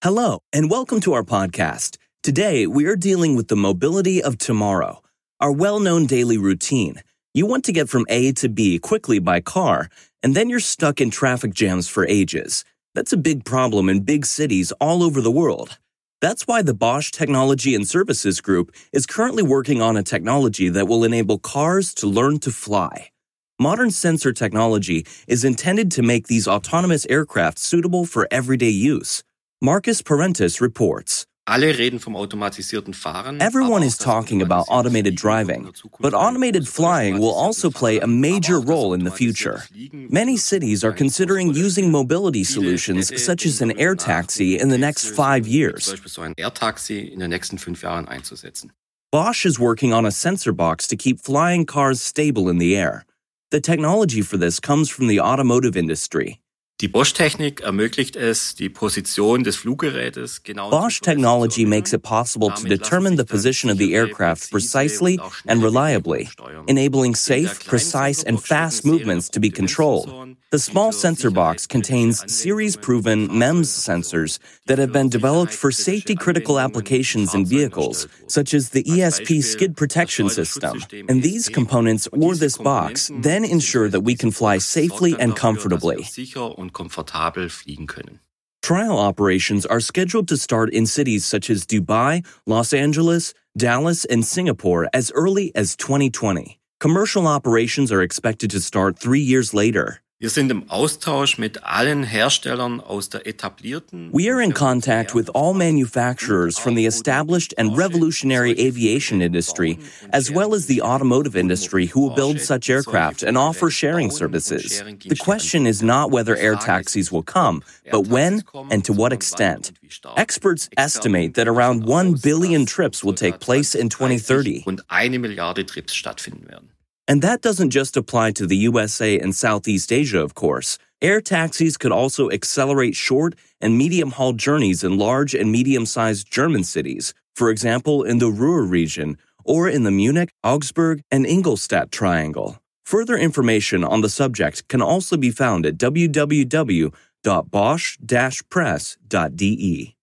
Hello, and welcome to our podcast. Today, we are dealing with the mobility of tomorrow, our well known daily routine. You want to get from A to B quickly by car, and then you're stuck in traffic jams for ages. That's a big problem in big cities all over the world. That's why the Bosch Technology and Services Group is currently working on a technology that will enable cars to learn to fly. Modern sensor technology is intended to make these autonomous aircraft suitable for everyday use. Marcus Parentis reports. Everyone is talking about automated driving, but automated flying will also play a major role in the future. Many cities are considering using mobility solutions such as an air taxi in the next five years. Bosch is working on a sensor box to keep flying cars stable in the air. The technology for this comes from the automotive industry. Die Bosch-Technik ermöglicht es, die Position des Fluggerätes genau Bosch technology makes it possible to determine the position of the aircraft precisely and reliably, enabling safe, precise, and fast movements to be controlled. The small sensor box contains series-proven MEMS sensors that have been developed for safety-critical applications in vehicles, such as the ESP skid protection system. And these components or this box then ensure that we can fly safely and comfortably. Und komfortabel fliegen können. Trial operations are scheduled to start in cities such as Dubai, Los Angeles, Dallas, and Singapore as early as 2020. Commercial operations are expected to start three years later. Wir sind im Austausch mit allen Herstellern aus der etablierten We are in contact with all manufacturers from the established and revolutionary aviation industry, as well as the automotive industry who will build such aircraft and offer sharing services. The question is not whether air taxis will come, but when and to what extent. Experts estimate that around 1 billion trips will take place in 2030. Rund eine Milliarde Trips stattfinden werden. And that doesn't just apply to the USA and Southeast Asia, of course. Air taxis could also accelerate short and medium haul journeys in large and medium sized German cities, for example, in the Ruhr region or in the Munich, Augsburg, and Ingolstadt triangle. Further information on the subject can also be found at www.bosch-press.de.